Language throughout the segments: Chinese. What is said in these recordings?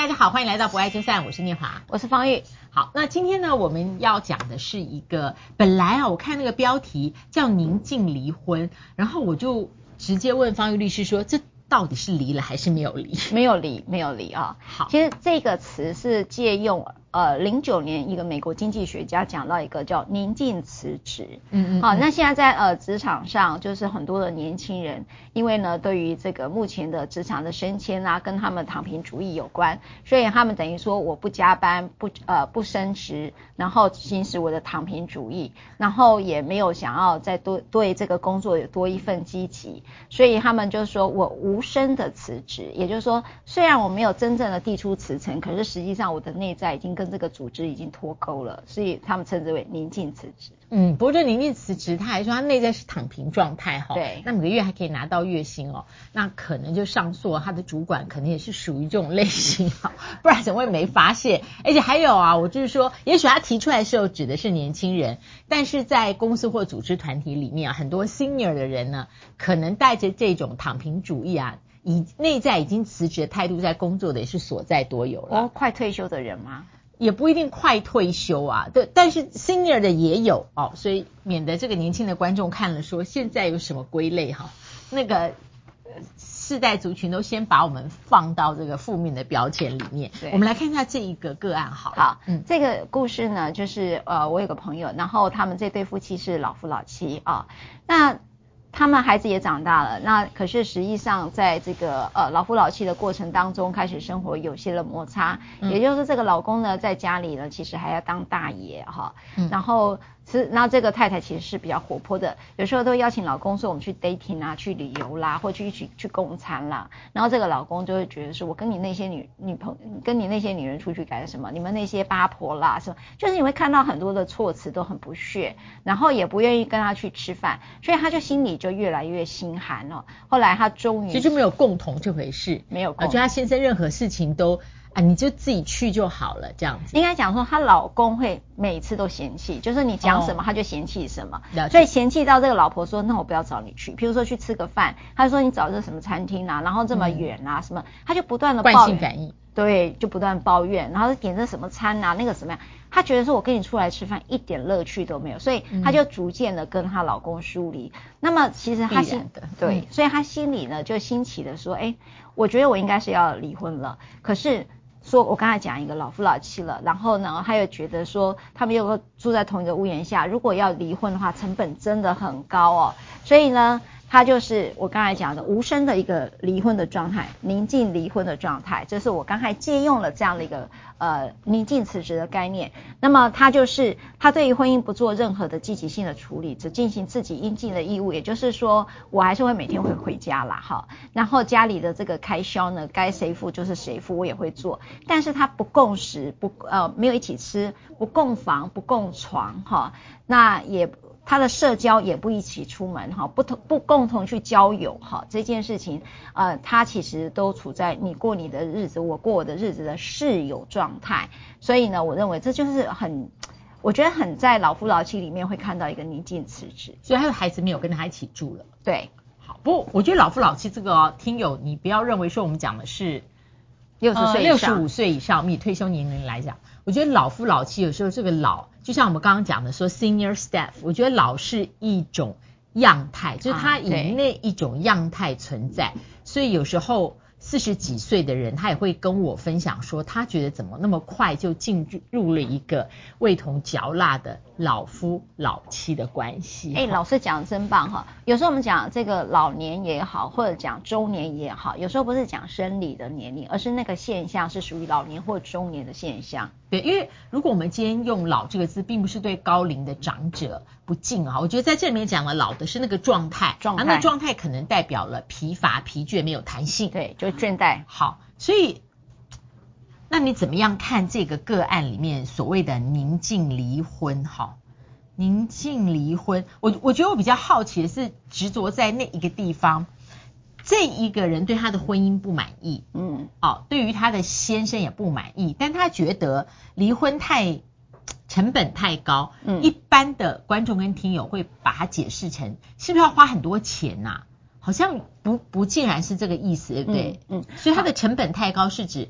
大家好，欢迎来到博爱就散，我是念华，我是方玉。好，那今天呢，我们要讲的是一个，本来啊，我看那个标题叫“宁静离婚”，然后我就直接问方玉律师说，这到底是离了还是没有离？没有离，没有离啊。好，其实这个词是借用。呃，零九年一个美国经济学家讲到一个叫“宁静辞职”，嗯嗯，好，那现在在呃职场上，就是很多的年轻人，因为呢，对于这个目前的职场的升迁啊，跟他们躺平主义有关，所以他们等于说我不加班，不呃不升职，然后行使我的躺平主义，然后也没有想要再多对这个工作有多一份积极，所以他们就说我无声的辞职，也就是说，虽然我没有真正的递出辞呈，可是实际上我的内在已经。跟这个组织已经脱钩了，所以他们称之为宁静辞职。嗯，不过这宁静辞职，他还说他内在是躺平状态哈。对。那每个月还可以拿到月薪哦，那可能就上诉，他的主管可能也是属于这种类型哈，不然怎么会没发现？而且还有啊，我就是说，也许他提出来的时候指的是年轻人，但是在公司或组织团体里面啊，很多 senior 的人呢，可能带着这种躺平主义啊，以内在已经辞职的态度在工作的也是所在多有了。哦，快退休的人吗？也不一定快退休啊，对，但是 senior 的也有哦，所以免得这个年轻的观众看了说现在有什么归类哈，那个世代族群都先把我们放到这个负面的标签里面。对，我们来看一下这一个个案好。好，嗯，这个故事呢，就是呃，我有个朋友，然后他们这对夫妻是老夫老妻啊，那。他们孩子也长大了，那可是实际上在这个呃老夫老妻的过程当中，开始生活有些了摩擦，嗯、也就是这个老公呢在家里呢，其实还要当大爷哈，嗯、然后。是，那这个太太其实是比较活泼的，有时候都邀请老公说我们去 dating 啊，去旅游啦，或去一起去共餐啦。然后这个老公就会觉得说，我跟你那些女女朋友，跟你那些女人出去干什么？你们那些八婆啦，什么？就是你会看到很多的措辞都很不屑，然后也不愿意跟他去吃饭，所以他就心里就越来越心寒了。后来他终于其实就没有共同这回事，没有共同，我觉得他先生任何事情都。啊，你就自己去就好了，这样子。应该讲说，她老公会每次都嫌弃，就是你讲什么，他就嫌弃什么。哦、所以嫌弃到这个老婆说：“那我不要找你去。”譬如说去吃个饭，他就说：“你找这什么餐厅啊？然后这么远啊，嗯、什么？”他就不断的抱怨。惯性反应。对，就不断抱怨，然后点这什么餐啊，那个什么样？他觉得说我跟你出来吃饭一点乐趣都没有，所以他就逐渐的跟她老公疏离。嗯、那么其实他心的对，嗯、所以他心里呢就兴起的说：“哎，我觉得我应该是要离婚了。”可是。说，我刚才讲一个老夫老妻了，然后呢，他又觉得说，他们又住在同一个屋檐下，如果要离婚的话，成本真的很高哦，所以呢。他就是我刚才讲的无声的一个离婚的状态，宁静离婚的状态，这是我刚才借用了这样的一个呃宁静辞职的概念。那么他就是他对于婚姻不做任何的积极性的处理，只进行自己应尽的义务，也就是说我还是会每天会回家啦哈，然后家里的这个开销呢，该谁付就是谁付，我也会做，但是他不共食，不呃没有一起吃，不共房，不共床哈，那也。他的社交也不一起出门哈，不同不共同去交友哈，这件事情，呃，他其实都处在你过你的日子，我过我的日子的室友状态，所以呢，我认为这就是很，我觉得很在老夫老妻里面会看到一个宁静辞职，所以他的孩子没有跟他一起住了。对，好，不过我觉得老夫老妻这个哦，听友你不要认为说我们讲的是六十岁、六十五岁以上，以退休年龄来讲，我觉得老夫老妻有时候这个老。就像我们刚刚讲的说，senior staff，我觉得老是一种样态，就是他以那一种样态存在，所以有时候。四十几岁的人，他也会跟我分享说，他觉得怎么那么快就进入了一个味同嚼蜡的老夫老妻的关系。哎，老师讲的真棒哈！有时候我们讲这个老年也好，或者讲中年也好，有时候不是讲生理的年龄，而是那个现象是属于老年或中年的现象。对，因为如果我们今天用“老”这个字，并不是对高龄的长者不敬啊。我觉得在这里面讲了“老”的是那个状态，状态，那状态可能代表了疲乏、疲倦、没有弹性。对，就倦怠。好，所以那你怎么样看这个个案里面所谓的宁静离婚？哈，宁静离婚，我我觉得我比较好奇的是执着在那一个地方。这一个人对他的婚姻不满意，嗯，哦，对于他的先生也不满意，但他觉得离婚太成本太高，嗯，一般的观众跟听友会把它解释成是不是要花很多钱呐、啊？好像不不尽然是这个意思，对不对？嗯，嗯，所以它的成本太高是指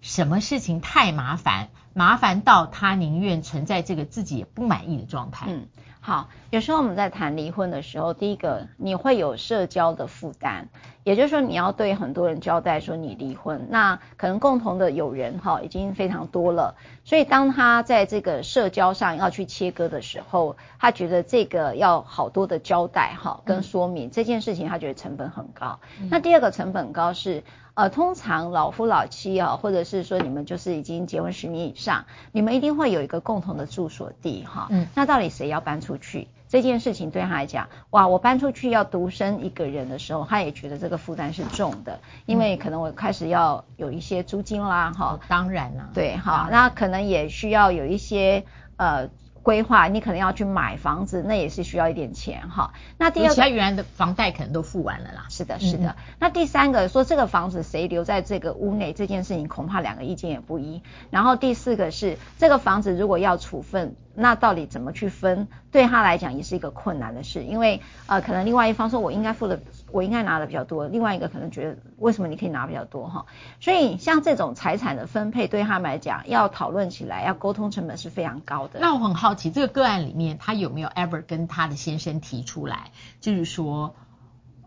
什么事情太麻烦，麻烦到他宁愿存在这个自己也不满意的状态。嗯，好，有时候我们在谈离婚的时候，第一个你会有社交的负担，也就是说你要对很多人交代说你离婚，那可能共同的友人哈已经非常多了，所以当他在这个社交上要去切割的时候，他觉得这个要好多的交代哈跟说明、嗯、这件事情，他觉得成本很高。嗯、那第二个成本高是。呃，通常老夫老妻啊，或者是说你们就是已经结婚十年以上，你们一定会有一个共同的住所地哈。嗯。那到底谁要搬出去？这件事情对他来讲，哇，我搬出去要独身一个人的时候，他也觉得这个负担是重的，因为可能我开始要有一些租金啦，哈、嗯。当然啦。对，哈，那可能也需要有一些呃。规划，你可能要去买房子，那也是需要一点钱哈。那第二个，其他原来的房贷可能都付完了啦。是的，是的。嗯、那第三个说这个房子谁留在这个屋内这件事情，恐怕两个意见也不一。然后第四个是这个房子如果要处分。那到底怎么去分？对他来讲也是一个困难的事，因为呃，可能另外一方说我应该付的，我应该拿的比较多，另外一个可能觉得为什么你可以拿比较多哈？所以像这种财产的分配，对他们来讲要讨论起来，要沟通成本是非常高的。那我很好奇，这个个案里面他有没有 ever 跟他的先生提出来，就是说，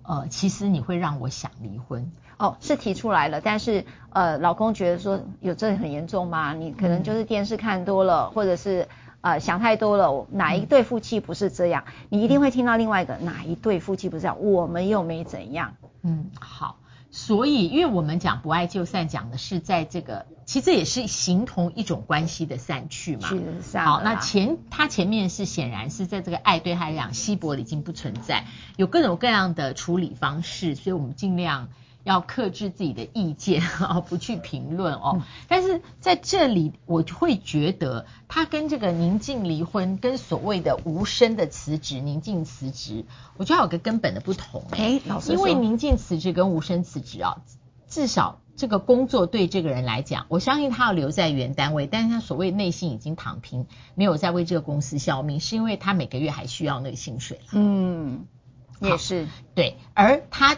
呃，其实你会让我想离婚。哦，是提出来了，但是呃，老公觉得说有这很严重吗？你可能就是电视看多了，嗯、或者是。呃，想太多了。哪一对夫妻不是这样？嗯、你一定会听到另外一个，哪一对夫妻不是这样？我们又没怎样。嗯，好。所以，因为我们讲不爱就散，讲的是在这个，其实这也是形同一种关系的散去嘛。是散。好，那前他前面是显然是在这个爱对他来讲稀薄的已经不存在，有各种各样的处理方式，所以我们尽量。要克制自己的意见啊，不去评论哦。嗯、但是在这里，我会觉得他跟这个宁静离婚，跟所谓的无声的辞职、宁静辞职，我觉得有个根本的不同。诶，老师，因为宁静辞职跟无声辞职啊，至少这个工作对这个人来讲，我相信他要留在原单位，但是他所谓内心已经躺平，没有再为这个公司效命，是因为他每个月还需要那个薪水。嗯，也是对，而他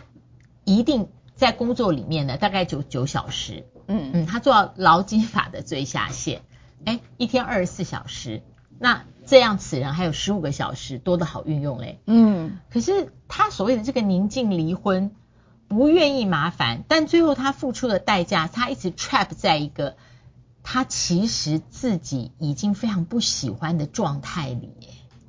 一定。在工作里面呢，大概九九小时，嗯。嗯，他做到劳基法的最下限，哎，一天二十四小时，那这样此人还有十五个小时多的好运用嘞，嗯，可是他所谓的这个宁静离婚，不愿意麻烦，但最后他付出的代价，他一直 trap 在一个他其实自己已经非常不喜欢的状态里，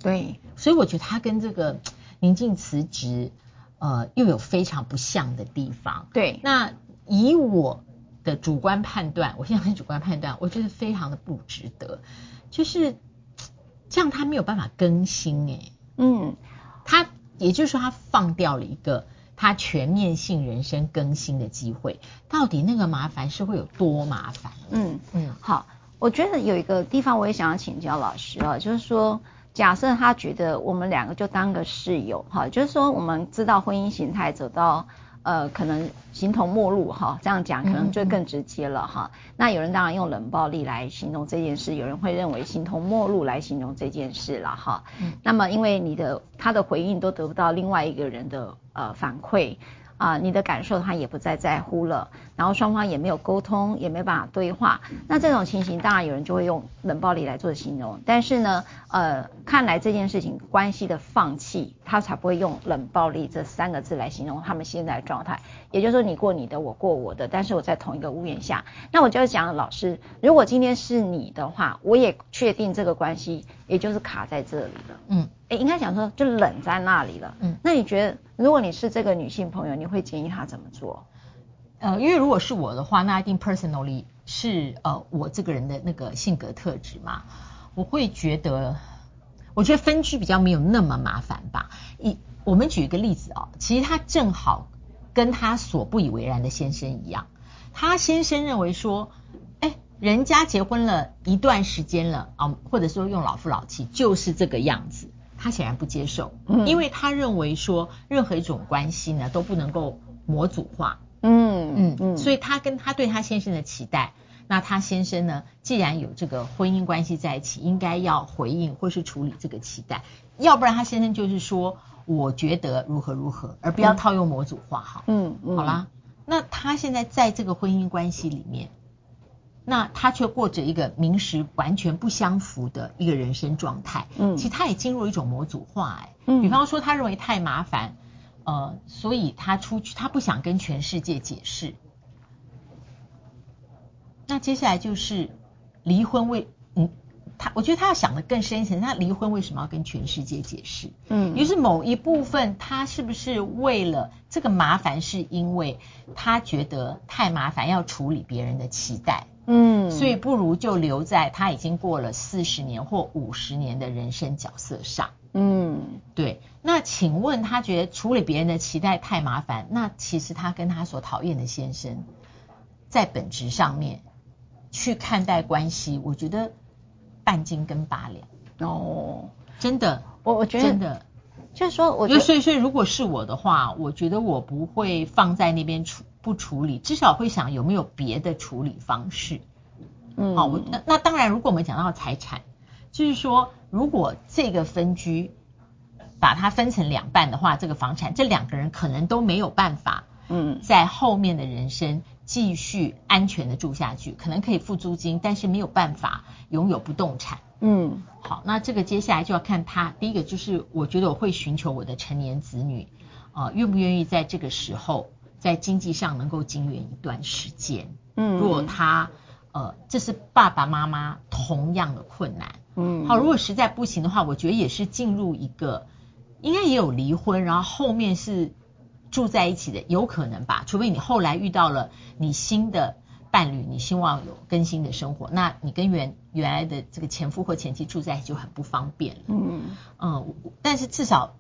对，所以我觉得他跟这个宁静辞职。呃，又有非常不像的地方。对，那以我的主观判断，我现在很主观判断，我觉得非常的不值得。就是这样，他没有办法更新诶。嗯，他也就是说，他放掉了一个他全面性人生更新的机会。到底那个麻烦是会有多麻烦？嗯嗯，好，我觉得有一个地方我也想要请教老师啊，就是说。假设他觉得我们两个就当个室友哈，就是说我们知道婚姻形态走到呃可能形同陌路哈，这样讲可能就更直接了哈。嗯嗯，那有人当然用冷暴力来形容这件事，有人会认为形同陌路来形容这件事了哈。嗯、那么因为你的他的回应都得不到另外一个人的呃反馈。啊、你的感受他也不再在乎了，然后双方也没有沟通，也没办法对话。那这种情形，当然有人就会用冷暴力来做形容。但是呢，呃，看来这件事情关系的放弃，他才不会用冷暴力这三个字来形容他们现在的状态。也就是说，你过你的，我过我的，但是我在同一个屋檐下。那我就讲，老师，如果今天是你的话，我也确定这个关系，也就是卡在这里了。嗯。诶，应该讲说就冷在那里了。嗯，那你觉得如果你是这个女性朋友，你会建议她怎么做？呃，因为如果是我的话，那一定 personally 是呃我这个人的那个性格特质嘛，我会觉得，我觉得分居比较没有那么麻烦吧。一，我们举一个例子啊、哦，其实她正好跟她所不以为然的先生一样，她先生认为说，哎，人家结婚了一段时间了啊，或者说用老夫老妻就是这个样子。他显然不接受，因为他认为说任何一种关系呢都不能够模组化，嗯。嗯嗯，所以他跟他对他先生的期待，那他先生呢，既然有这个婚姻关系在一起，应该要回应或是处理这个期待，要不然他先生就是说，我觉得如何如何，而不要套用模组化哈，嗯嗯，好啦，那他现在在这个婚姻关系里面，那他却过着一个名实完全不相符的一个人生状态。嗯，其实他也进入一种模组化，哎，嗯，比方说他认为太麻烦，呃，所以他出去，他不想跟全世界解释。那接下来就是离婚为，嗯，他我觉得他要想的更深一层，他离婚为什么要跟全世界解释？嗯，于是某一部分他是不是为了这个麻烦，是因为他觉得太麻烦，要处理别人的期待，嗯，所以不如就留在他已经过了四十年或五十年的人生角色上，嗯，对。那请问他觉得处理别人的期待太麻烦，那其实他跟他所讨厌的先生在本质上面。去看待关系，我觉得半斤跟八两。哦，真的，我我觉得真的，就是说我，觉得所以所以如果是我的话，我觉得我不会放在那边处不处理，至少会想有没有别的处理方式。嗯，好，我那那当然，如果我们讲到财产，就是说，如果这个分居把它分成两半的话，这个房产这两个人可能都没有办法，嗯，在后面的人生。继续安全的住下去，可能可以付租金，但是没有办法拥有不动产。嗯，好，那这个接下来就要看他。第一个就是，我觉得我会寻求我的成年子女，啊、呃，愿不愿意在这个时候在经济上能够经援一段时间。嗯，如果他呃，这是爸爸妈妈同样的困难。嗯，好，如果实在不行的话，我觉得也是进入一个，应该也有离婚，然后后面是。住在一起的有可能吧，除非你后来遇到了你新的伴侣，你希望有更新的生活，那你跟原原来的这个前夫或前妻住在一起就很不方便了。嗯嗯，但是至少。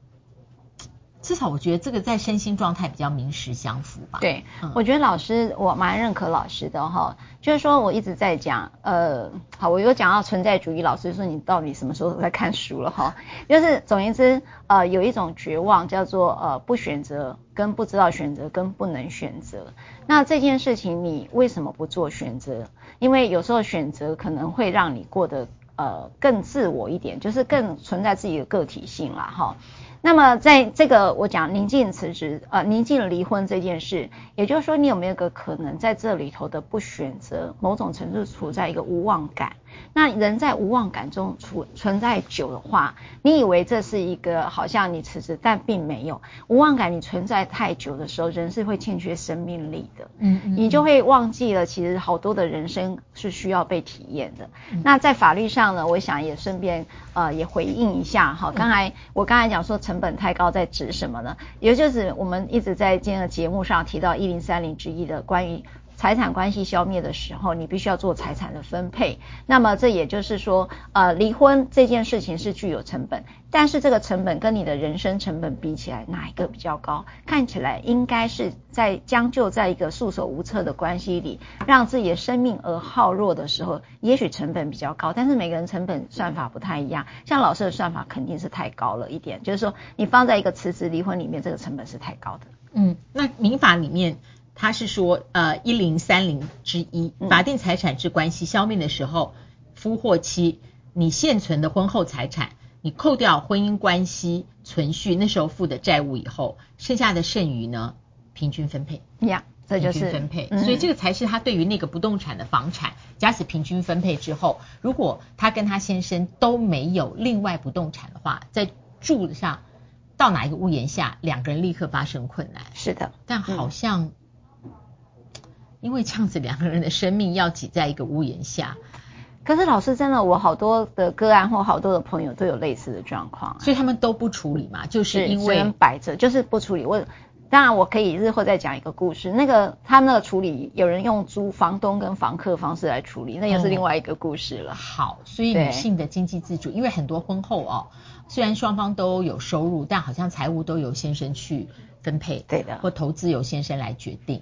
至少我觉得这个在身心状态比较名实相符吧。对，嗯、我觉得老师我蛮认可老师的哈，就是说我一直在讲，呃，好，我有讲到存在主义，老师说你到底什么时候在看书了哈？就是总言之，呃，有一种绝望叫做呃不选择，跟不知道选择，跟不能选择。那这件事情你为什么不做选择？因为有时候选择可能会让你过得呃更自我一点，就是更存在自己的个体性啦哈。那么，在这个我讲宁静辞职，呃，宁静离婚这件事，也就是说，你有没有个可能在这里头的不选择，某种程度处在一个无望感？那人在无望感中处存在久的话，你以为这是一个好像你辞职，但并没有无望感。你存在太久的时候，人是会欠缺生命力的，嗯，嗯，嗯，你就会忘记了，其实好多的人生是需要被体验的。嗯、那在法律上呢，我想也顺便呃也回应一下哈，刚才我刚才讲说成成本太高在指什么呢？也就是我们一直在今天的节目上提到一零三零之一的关于。财产关系消灭的时候，你必须要做财产的分配。那么这也就是说，呃，离婚这件事情是具有成本，但是这个成本跟你的人生成本比起来，哪一个比较高？看起来应该是在将就在一个束手无策的关系里，让自己的生命而耗弱的时候，也许成本比较高。但是每个人成本算法不太一样，像老师的算法肯定是太高了一点，就是说你放在一个辞职离婚里面，这个成本是太高的。嗯，那民法里面。他是说，呃，一零三零之一，法定财产之关系消灭的时候，夫或妻，你现存的婚后财产，你扣掉婚姻关系存续那时候负的债务以后，剩下的剩余呢，平均分配。呀，这就是分配。所以这个才是他对于那个不动产的房产，假使平均分配之后，如果他跟他先生都没有另外不动产的话，在住上到哪一个屋檐下，两个人立刻发生困难。是的，但好像。因为这样子，两个人的生命要挤在一个屋檐下。可是老师真的，我好多的个案或好多的朋友都有类似的状况，所以他们都不处理嘛，就是因为摆着，就是不处理。我当然我可以日后再讲一个故事，那个他们那个处理，有人用租房东跟房客方式来处理，那又是另外一个故事了。嗯、好，所以女性的经济自主，因为很多婚后哦，虽然双方都有收入，但好像财务都由先生去分配，对的，或投资由先生来决定。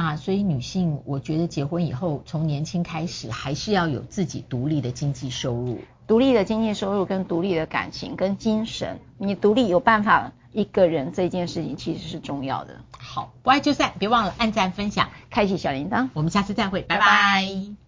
那所以女性，我觉得结婚以后，从年轻开始，还是要有自己独立的经济收入，独立的经济收入跟独立的感情跟精神，你独立有办法一个人这件事情其实是重要的。好，不爱就散，别忘了按赞、分享、开启小铃铛，我们下次再会，拜拜。拜拜。